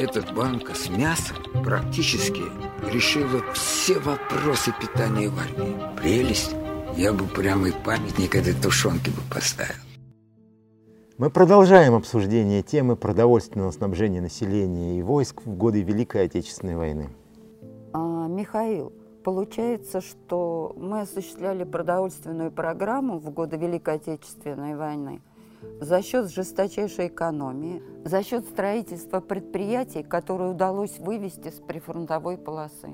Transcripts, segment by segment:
эта банка с мясом практически решила все вопросы питания в армии. Прелесть. Я бы прямо и памятник этой тушенки бы поставил. Мы продолжаем обсуждение темы продовольственного снабжения населения и войск в годы Великой Отечественной войны. А, Михаил, получается, что мы осуществляли продовольственную программу в годы Великой Отечественной войны за счет жесточайшей экономии, за счет строительства предприятий, которые удалось вывести с прифронтовой полосы.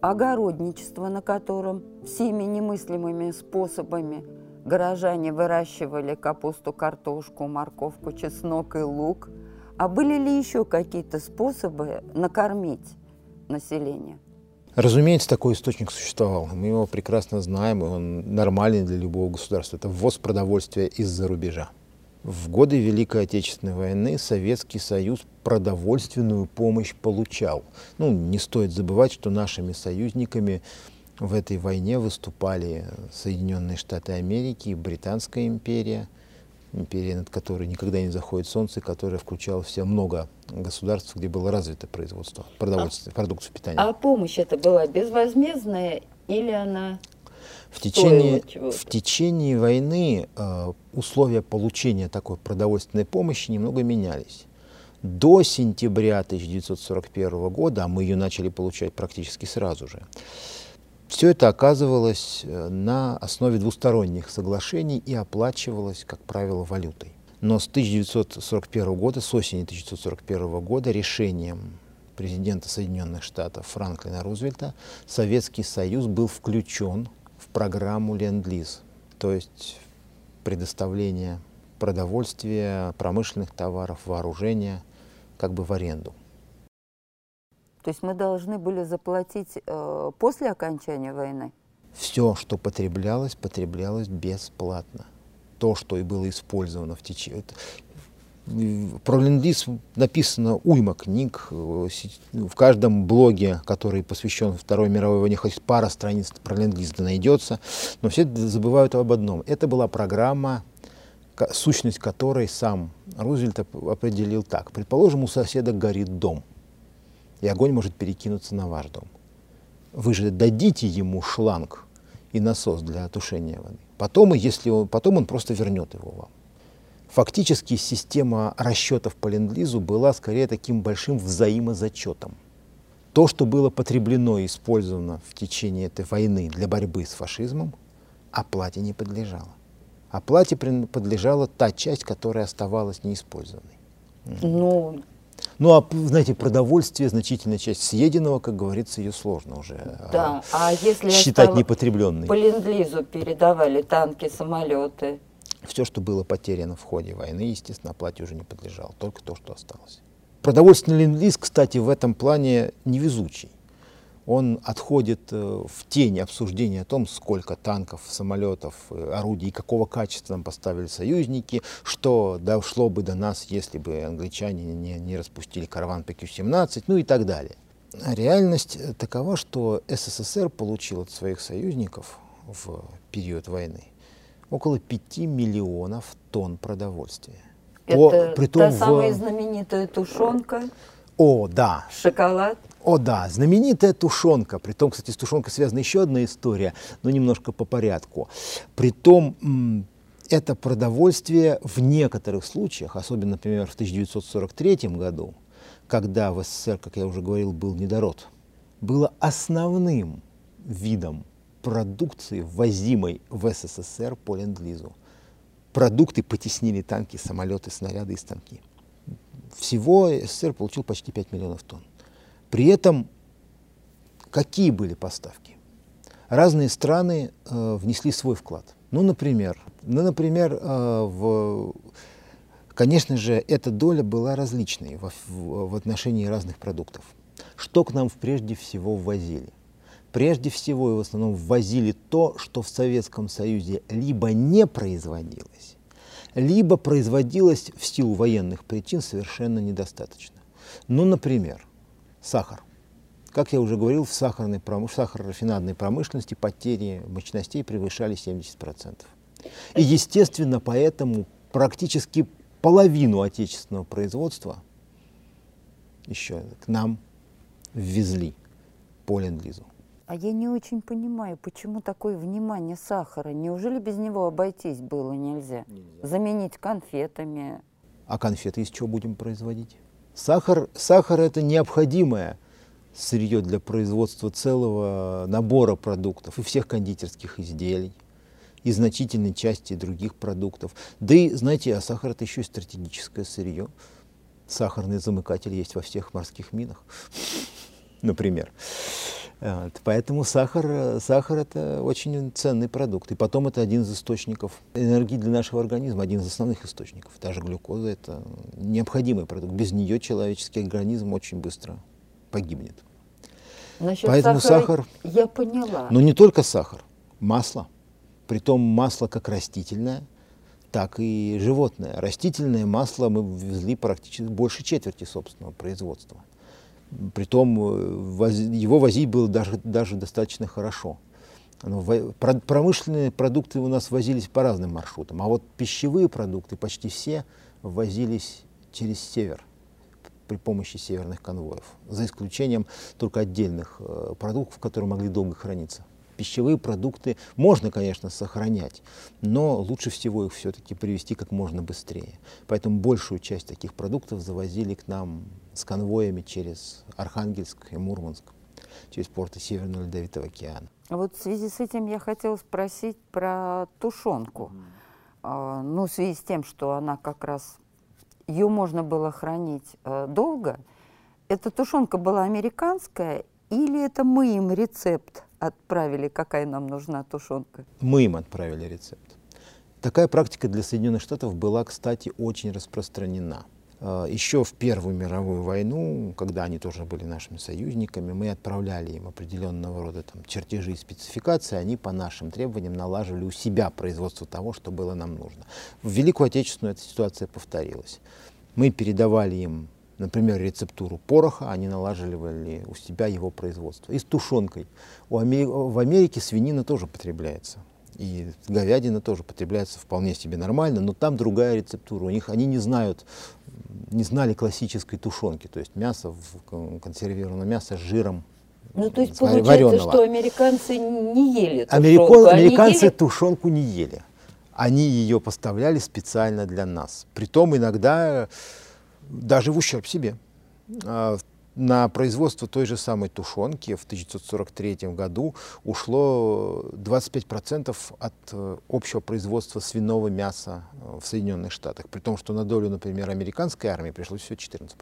Огородничество, на котором всеми немыслимыми способами – Горожане выращивали капусту, картошку, морковку, чеснок и лук. А были ли еще какие-то способы накормить население? Разумеется, такой источник существовал. Мы его прекрасно знаем, и он нормальный для любого государства. Это ввоз продовольствия из-за рубежа. В годы Великой Отечественной войны Советский Союз продовольственную помощь получал. Ну, не стоит забывать, что нашими союзниками в этой войне выступали Соединенные Штаты Америки, Британская империя, империя, над которой никогда не заходит солнце, которая включала в себя много государств, где было развито производство продовольствия, а, продукции питания. А помощь это была безвозмездная или она в течение, в течение войны э, условия получения такой продовольственной помощи немного менялись. До сентября 1941 года, а мы ее начали получать практически сразу же, все это оказывалось э, на основе двусторонних соглашений и оплачивалось, как правило, валютой. Но с 1941 года, с осени 1941 года решением президента Соединенных Штатов Франклина Рузвельта Советский Союз был включен программу Ленд-Лиз, то есть предоставление продовольствия, промышленных товаров, вооружения как бы в аренду. То есть мы должны были заплатить э, после окончания войны? Все, что потреблялось, потреблялось бесплатно. То, что и было использовано в течение... Про ленд написано уйма книг. Э, в каждом блоге, который посвящен Второй мировой войне, хоть пара страниц про ленд найдется. Но все забывают об одном. Это была программа, сущность которой сам Рузвельт определил так. Предположим, у соседа горит дом – и огонь может перекинуться на ваш дом. Вы же дадите ему шланг и насос для тушения воды. Потом, если он, потом он просто вернет его вам. Фактически система расчетов по ленд была скорее таким большим взаимозачетом. То, что было потреблено и использовано в течение этой войны для борьбы с фашизмом, оплате не подлежало. Оплате подлежала та часть, которая оставалась неиспользованной. Ну, ну, а, знаете, продовольствие, значительная часть съеденного, как говорится, ее сложно уже а, да. а, если считать непотребленной. По ленд передавали танки, самолеты. Все, что было потеряно в ходе войны, естественно, оплате уже не подлежало, только то, что осталось. Продовольственный ленд кстати, в этом плане невезучий он отходит э, в тень обсуждения о том, сколько танков, самолетов, э, орудий какого качества нам поставили союзники, что дошло бы до нас, если бы англичане не, не распустили караван ПК-17, ну и так далее. Реальность такова, что СССР получил от своих союзников в период войны около 5 миллионов тонн продовольствия. Это По, та в... самая знаменитая тушенка? О, да. Шоколад? О да, знаменитая тушенка. Притом, кстати, с тушенкой связана еще одна история, но немножко по порядку. Притом, это продовольствие в некоторых случаях, особенно, например, в 1943 году, когда в СССР, как я уже говорил, был недород, было основным видом продукции, ввозимой в СССР по ленд-лизу. Продукты потеснили танки, самолеты, снаряды и станки. Всего СССР получил почти 5 миллионов тонн. При этом какие были поставки? Разные страны э, внесли свой вклад. Ну, например, ну, например э, в, конечно же, эта доля была различной в, в, в отношении разных продуктов. Что к нам прежде всего ввозили? Прежде всего и в основном ввозили то, что в Советском Союзе либо не производилось, либо производилось в силу военных причин совершенно недостаточно. Ну, например, Сахар. Как я уже говорил, в сахарной, в сахарорафинадной промышленности потери мощностей превышали 70%. И, естественно, поэтому практически половину отечественного производства еще к нам ввезли по ленд-лизу. А я не очень понимаю, почему такое внимание сахара? Неужели без него обойтись было нельзя? нельзя. Заменить конфетами? А конфеты из чего будем производить? Сахар, сахар это необходимое сырье для производства целого набора продуктов и всех кондитерских изделий, и значительной части других продуктов. Да и, знаете, а сахар это еще и стратегическое сырье. Сахарный замыкатель есть во всех морских минах, например. Вот. Поэтому сахар, сахар это очень ценный продукт. И потом это один из источников энергии для нашего организма, один из основных источников. Та же глюкоза это необходимый продукт. Без нее человеческий организм очень быстро погибнет. Насчет Поэтому сахара, сахар... Я поняла. Но не только сахар, масло. Притом масло как растительное, так и животное. Растительное масло мы ввезли практически больше четверти собственного производства. Притом э, его возить было даже, даже достаточно хорошо. Промышленные продукты у нас возились по разным маршрутам, а вот пищевые продукты почти все возились через север при помощи северных конвоев, за исключением только отдельных э, продуктов, которые могли долго храниться. Пищевые продукты можно, конечно, сохранять, но лучше всего их все-таки привезти как можно быстрее. Поэтому большую часть таких продуктов завозили к нам с конвоями через Архангельск и Мурманск, через порты Северного Ледовитого океана. Вот в связи с этим я хотела спросить про тушенку. Mm. А, ну, в связи с тем, что она как раз, ее можно было хранить а, долго, эта тушенка была американская или это мы им рецепт отправили, какая нам нужна тушенка? Мы им отправили рецепт. Такая практика для Соединенных Штатов была, кстати, очень распространена. А, Еще в Первую мировую войну, когда они тоже были нашими союзниками, мы отправляли им определенного рода там, чертежи и спецификации, они по нашим требованиям налаживали у себя производство того, что было нам нужно. В Великую Отечественную эта ситуация повторилась. Мы передавали им, например, рецептуру пороха, они налаживали у себя его производство. И с тушенкой. У Амери... В Америке свинина тоже потребляется. И говядина тоже потребляется вполне себе нормально, но там другая рецептура. У них они не знают не знали классической тушенки, то есть мясо, консервированное мясо с жиром ну, то есть получается, вареного. что американцы не ели тушенку. Американ, американцы ели... тушенку не ели. Они ее поставляли специально для нас. Притом иногда даже в ущерб себе. А, на производство той же самой тушенки в 1943 году ушло 25% от э, общего производства свиного мяса э, в Соединенных Штатах, при том, что на долю, например, американской армии пришлось всего 14%.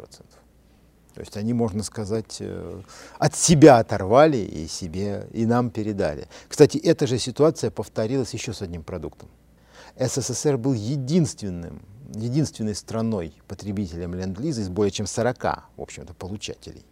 То есть они, можно сказать, э, от себя оторвали и себе, и нам передали. Кстати, эта же ситуация повторилась еще с одним продуктом. СССР был единственным единственной страной потребителем Ленд-Лиза из более чем 40, в общем-то, получателей,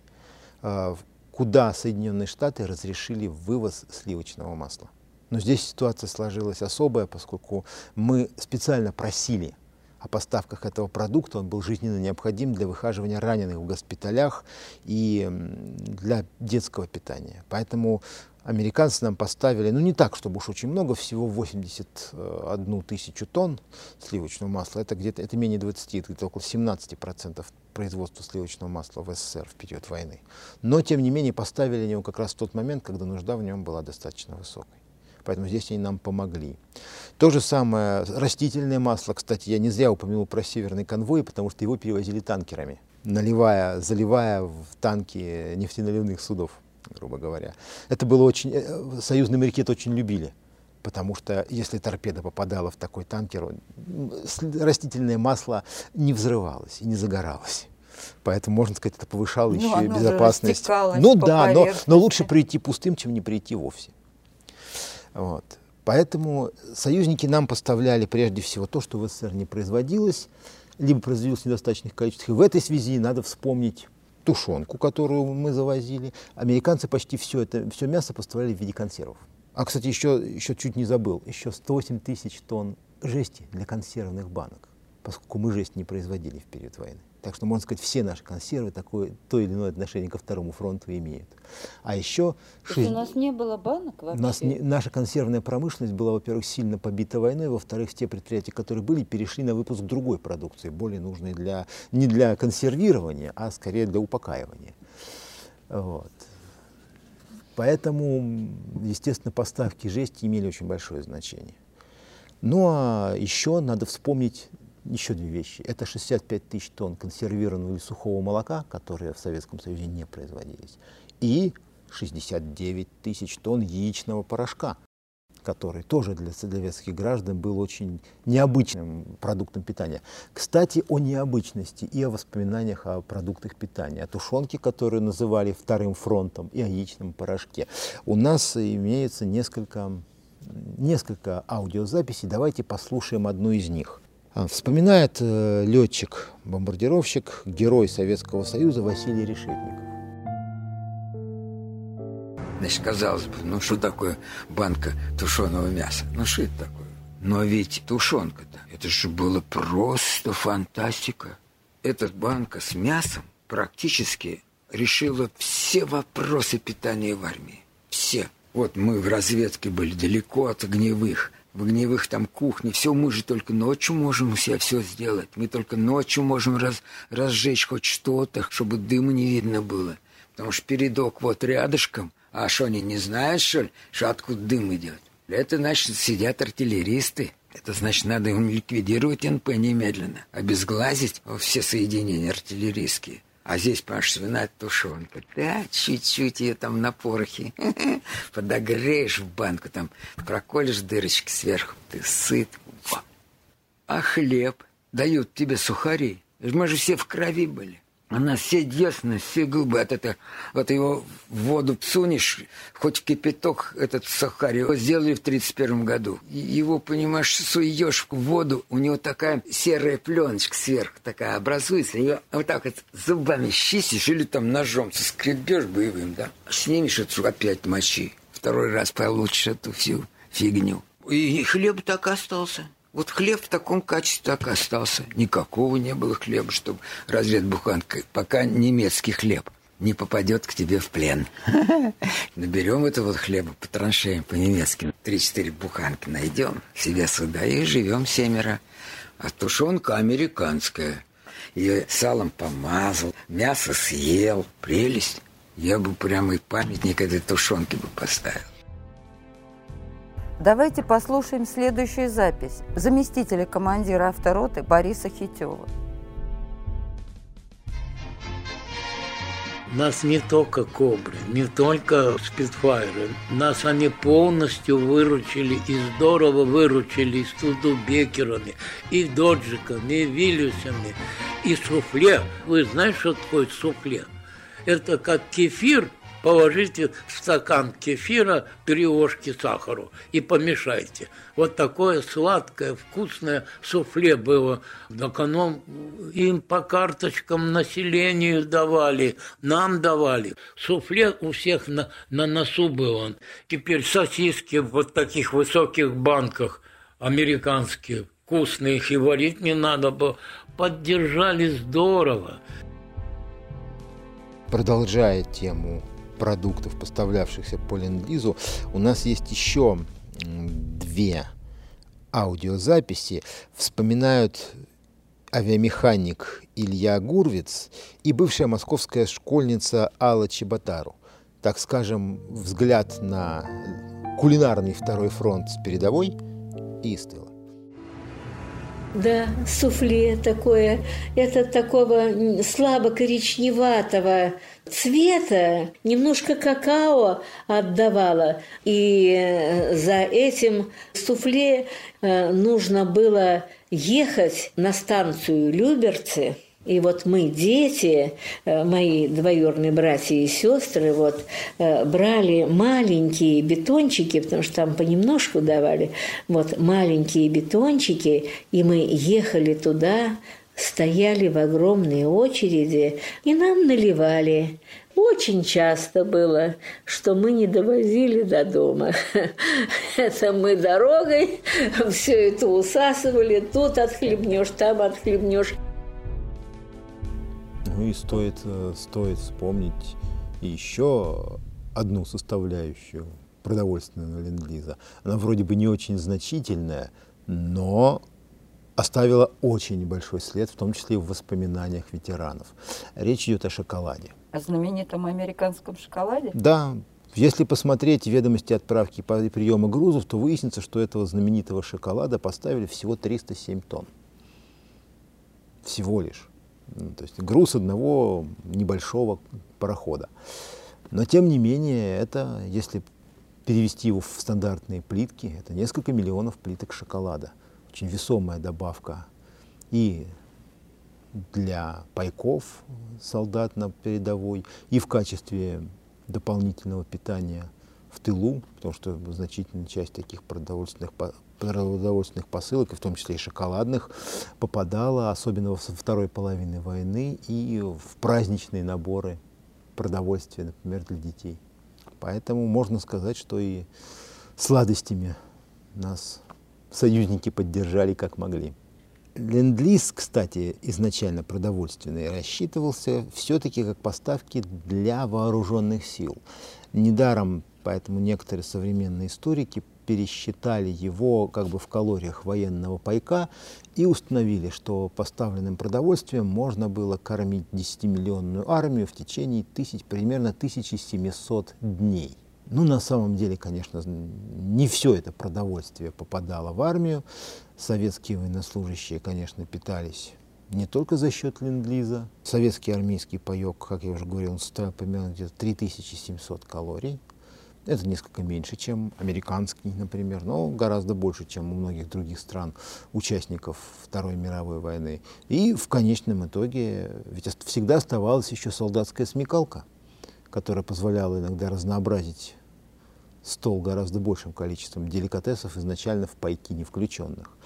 а, куда Соединенные Штаты разрешили вывоз сливочного масла. Но здесь ситуация сложилась особая, поскольку мы специально просили о поставках этого продукта. Он был жизненно необходим для выхаживания раненых в госпиталях и для детского питания. Поэтому Американцы нам поставили, ну не так, чтобы уж очень много, всего 81 тысячу тонн сливочного масла. Это где-то, это менее 20, это где-то около 17 процентов производства сливочного масла в СССР в период войны. Но, тем не менее, поставили его как раз в тот момент, когда нужда в нем была достаточно высокой. Поэтому здесь они нам помогли. То же самое растительное масло. Кстати, я не зря упомянул про северный конвой, потому что его перевозили танкерами, наливая, заливая в танки нефтеналивных судов грубо говоря. Это было очень... Э, союзные моряки это очень любили, потому что если торпеда попадала в такой танкер, растительное масло не взрывалось и не загоралось. Поэтому, можно сказать, это повышало ну, еще и безопасность. Ну да, но, но лучше прийти пустым, чем не прийти вовсе. Вот. Поэтому союзники нам поставляли прежде всего то, что в СССР не производилось, либо производилось в недостаточных количествах. И в этой связи надо вспомнить тушенку, которую мы завозили. Американцы почти все это, все мясо поставляли в виде консервов. А, кстати, еще, еще чуть не забыл, еще 108 тысяч тонн жести для консервных банок, поскольку мы жесть не производили в период войны. Так что, можно сказать, все наши консервы такое, то или иное отношение ко Второму фронту имеют. А еще... Шесть... у нас не было банок вообще? У нас не... Наша консервная промышленность была, во-первых, сильно побита войной, во-вторых, те предприятия, которые были, перешли на выпуск другой продукции, более нужной для... не для консервирования, а скорее для упокаивания. Вот. Поэтому, естественно, поставки жести имели очень большое значение. Ну а еще надо вспомнить еще две вещи. Это 65 тысяч тонн консервированного или сухого молока, которые в Советском Союзе не производились, и 69 тысяч тонн яичного порошка, который тоже для советских граждан был очень необычным продуктом питания. Кстати, о необычности и о воспоминаниях о продуктах питания, о тушенке, которую называли вторым фронтом, и о яичном порошке. У нас имеется несколько, несколько аудиозаписей. Давайте послушаем одну из них. А, вспоминает э, летчик-бомбардировщик, герой Советского Союза Василий Решетников. Значит, казалось бы, ну что такое банка тушеного мяса? Ну что это такое? Но ведь тушенка-то, это же было просто фантастика. Эта банка с мясом практически решила все вопросы питания в армии. Все. Вот мы в разведке были далеко от огневых в огневых там кухне, все мы же только ночью можем у себя все сделать. Мы только ночью можем раз, разжечь хоть что-то, чтобы дыма не видно было. Потому что передок вот рядышком, а что они не знают, что ли, что откуда дым идет? Это значит, сидят артиллеристы. Это значит, надо им ликвидировать НП немедленно, обезглазить все соединения артиллерийские. А здесь, понимаешь, свиная тушенка. Да, чуть-чуть ее там на порохе подогреешь в банку, там проколешь дырочки сверху, ты сыт. А хлеб дают тебе сухари. Мы же все в крови были. Она все ясно, все губы от этого. Вот его в воду сунешь, хоть кипяток этот сахарь. Его сделали в 31 году. Его, понимаешь, суешь в воду, у него такая серая пленочка сверху такая образуется. Ее вот так вот зубами чистишь или там ножом соскребешь боевым, да. Снимешь эту опять мочи. Второй раз получишь эту всю фигню. И хлеб так остался. Вот хлеб в таком качестве так остался. Никакого не было хлеба, чтобы разрез буханкой, пока немецкий хлеб не попадет к тебе в плен. Наберем этого хлеба по траншеям по-немецки. Три-четыре буханки найдем себе сюда и живем семеро. А тушенка американская. Ее салом помазал, мясо съел. Прелесть. Я бы прямо и памятник этой тушенки бы поставил. Давайте послушаем следующую запись заместителя командира автороты Бориса Хитева. Нас не только Кобры, не только Спидфайры. Нас они полностью выручили и здорово выручили и Студубекерами, и Доджиками, и Виллюсами, и суфле. Вы знаете, что такое суфле? Это как кефир – положите в стакан кефира три ложки сахару и помешайте. Вот такое сладкое, вкусное суфле было. Так оно им по карточкам населению давали, нам давали. Суфле у всех на, на носу было. Теперь сосиски в вот таких высоких банках американские, вкусные, их и варить не надо было. Поддержали здорово. Продолжая тему продуктов, поставлявшихся по ленд-лизу, у нас есть еще две аудиозаписи. Вспоминают авиамеханик Илья Гурвиц и бывшая московская школьница Алла Чеботару. Так скажем, взгляд на кулинарный второй фронт с передовой и с тыла. Да, суфле такое. Это такого слабо коричневатого цвета, немножко какао отдавало. И э, за этим суфле э, нужно было ехать на станцию Люберцы – и вот мы, дети, э, мои двоюродные братья и сестры, вот брали маленькие бетончики, потому что там понемножку давали, вот маленькие бетончики, и мы ехали туда стояли в огромной очереди и нам наливали. Очень часто было, что мы не довозили до дома. Это мы дорогой все это усасывали, тут отхлебнешь, там отхлебнешь. Ну и стоит, э, стоит вспомнить еще одну составляющую продовольственного ленд-лиза. Она вроде бы не очень значительная, но оставила очень большой след, в том числе и в воспоминаниях ветеранов. Речь идет о шоколаде. О знаменитом американском шоколаде? Да, если посмотреть ведомости отправки и приема грузов, то выяснится, что этого знаменитого шоколада поставили всего 307 тонн. Всего лишь. Ну, то есть груз одного небольшого парохода. Но тем не менее, это, если перевести его в стандартные плитки, это несколько миллионов плиток шоколада. Очень весомая добавка и для пайков солдат на передовой, и в качестве дополнительного питания в тылу, потому что значительная часть таких продовольственных, продовольственных посылок, в том числе и шоколадных, попадала, особенно во второй половине войны, и в праздничные наборы продовольствия, например, для детей. Поэтому можно сказать, что и сладостями нас союзники поддержали как могли. Ленд-лиз, кстати, изначально продовольственный, рассчитывался все-таки как поставки для вооруженных сил. Недаром, поэтому некоторые современные историки пересчитали его как бы в калориях военного пайка и установили, что поставленным продовольствием можно было кормить 10-миллионную армию в течение тысяч, примерно 1700 дней. Ну, на самом деле, конечно, не все это продовольствие попадало в армию. Советские военнослужащие, конечно, питались не только за счет ленд-лиза. Советский армейский паек, как я уже говорил, он составлял примерно где-то 3700 калорий. Это несколько меньше, чем американский, например, но гораздо больше, чем у многих других стран, участников Второй мировой войны. И в конечном итоге ведь всегда оставалась еще солдатская смекалка, которая позволяла иногда разнообразить стол гораздо большим количеством деликатесов, изначально в пайки не включенных.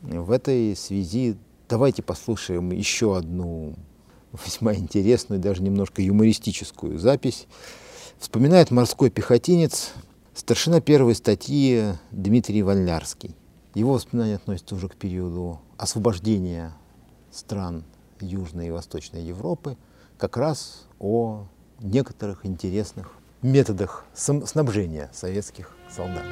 В этой связи давайте послушаем еще одну весьма интересную, даже немножко юмористическую запись Вспоминает морской пехотинец, старшина первой статьи Дмитрий Валярский. Его воспоминания относятся уже к периоду освобождения стран Южной и Восточной Европы, как раз о некоторых интересных методах снабжения советских солдат.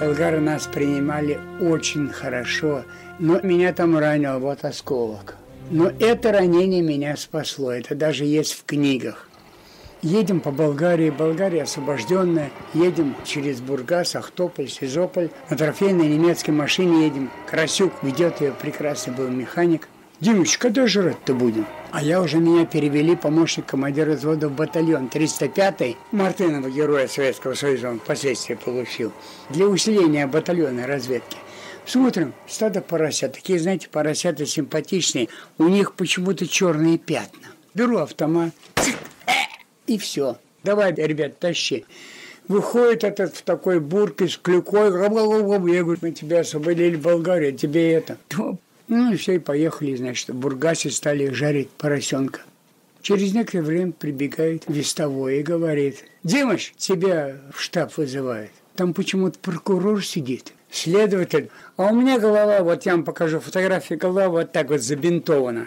Болгары нас принимали очень хорошо, но меня там ранил вот осколок. Но это ранение меня спасло, это даже есть в книгах. Едем по Болгарии, Болгария освобожденная, едем через Бургас, Ахтополь, Сизополь. На трофейной немецкой машине едем. Красюк ведет ее, прекрасный был механик. Димыч, когда жрать-то будем? А я уже меня перевели помощник командира взвода в батальон 305-й Мартынова, героя Советского Союза, он впоследствии получил, для усиления батальонной разведки. Смотрим, стадо поросят. Такие, знаете, поросята симпатичные. У них почему-то черные пятна. Беру автомат, и все. Давай, ребят, тащи. Выходит этот в такой бурке с клюкой. Я говорю, мы тебя освободили Болгарию, тебе это. Ну и все, и поехали, значит, Бургасе стали жарить поросенка. Через некоторое время прибегает вестовой и говорит, Димыч, тебя в штаб вызывает. Там почему-то прокурор сидит, следователь. А у меня голова, вот я вам покажу фотографию, голова вот так вот забинтована.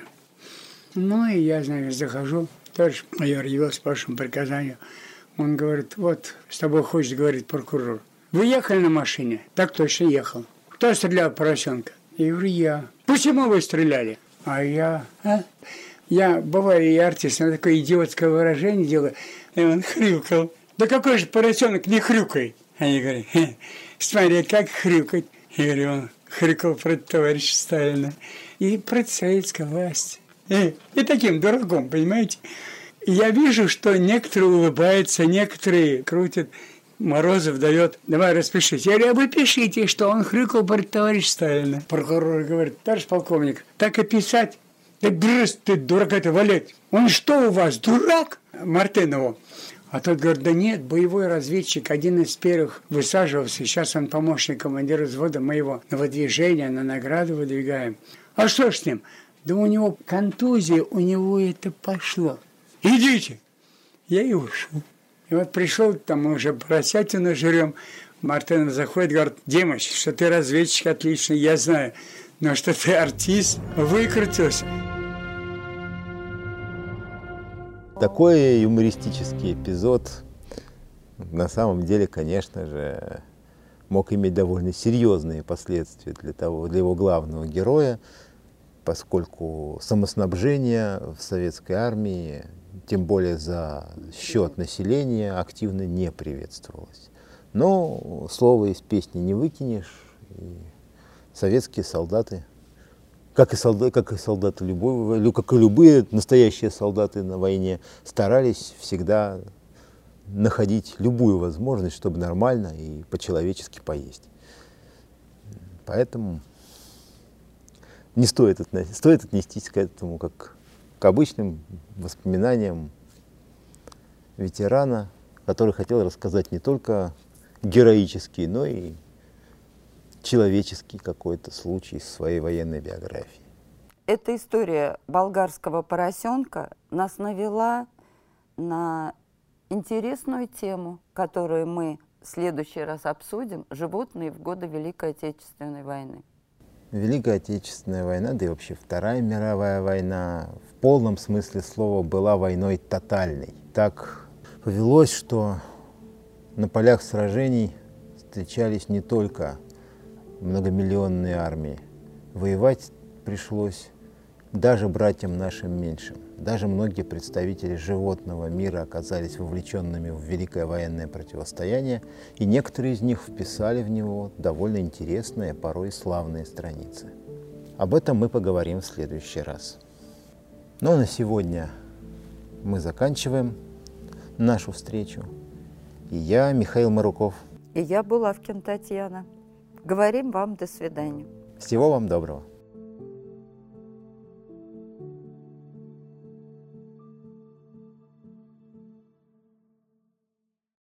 Ну и я, значит, захожу, товарищ майор явился по вашему приказанию. Он говорит, вот, с тобой хочет говорить прокурор. Вы ехали на машине? Так точно ехал. Кто стрелял поросенка? Я говорю, я. Почему вы стреляли? А я, а? Я, бываю, и артист, на такое идиотское выражение делаю. И он хрюкал. Да какой же поросенок не хрюкай? Они говорят, смотри, как хрюкать. Я говорю, он хрюкал против товарища Сталина и против советской власти. И, и таким дураком, понимаете? Я вижу, что некоторые улыбаются, некоторые крутят. Морозов дает, давай распишите. Я говорю, а вы пишите, что он хрюкал перед товарищ Сталина. Прокурор говорит, товарищ полковник, так и писать. Да брысь ты, дурак это валять. Он что у вас, дурак? Мартынову. А тот говорит, да нет, боевой разведчик, один из первых высаживался. Сейчас он помощник командира взвода моего на выдвижение, на награду выдвигаем. А что с ним? Да у него контузия, у него это пошло. Идите. Я и ушел. И вот пришел, там мы уже поросятину жрем. Мартынов заходит, говорит, Димыч, что ты разведчик отличный, я знаю. Но что ты артист, выкрутился. Такой юмористический эпизод на самом деле, конечно же, мог иметь довольно серьезные последствия для, того, для его главного героя, поскольку самоснабжение в советской армии, тем более за счет населения, активно не приветствовалось. Но слово из песни не выкинешь, и советские солдаты, как и, солдаты, как и солдаты любой, как и любые настоящие солдаты на войне, старались всегда находить любую возможность, чтобы нормально и по-человечески поесть. Поэтому не стоит, стоит отнестись к этому как к обычным воспоминаниям ветерана, который хотел рассказать не только героический, но и человеческий какой-то случай из своей военной биографии. Эта история болгарского поросенка нас навела на интересную тему, которую мы в следующий раз обсудим – животные в годы Великой Отечественной войны. Великая Отечественная война, да и вообще Вторая мировая война в полном смысле слова была войной тотальной. Так повелось, что на полях сражений встречались не только многомиллионные армии. Воевать пришлось даже братьям нашим меньшим. Даже многие представители животного мира оказались вовлеченными в великое военное противостояние, и некоторые из них вписали в него довольно интересные, а порой славные страницы. Об этом мы поговорим в следующий раз. Ну а на сегодня мы заканчиваем нашу встречу. И я, Михаил Маруков. И я, Булавкин Татьяна. Говорим вам до свидания. Всего вам доброго.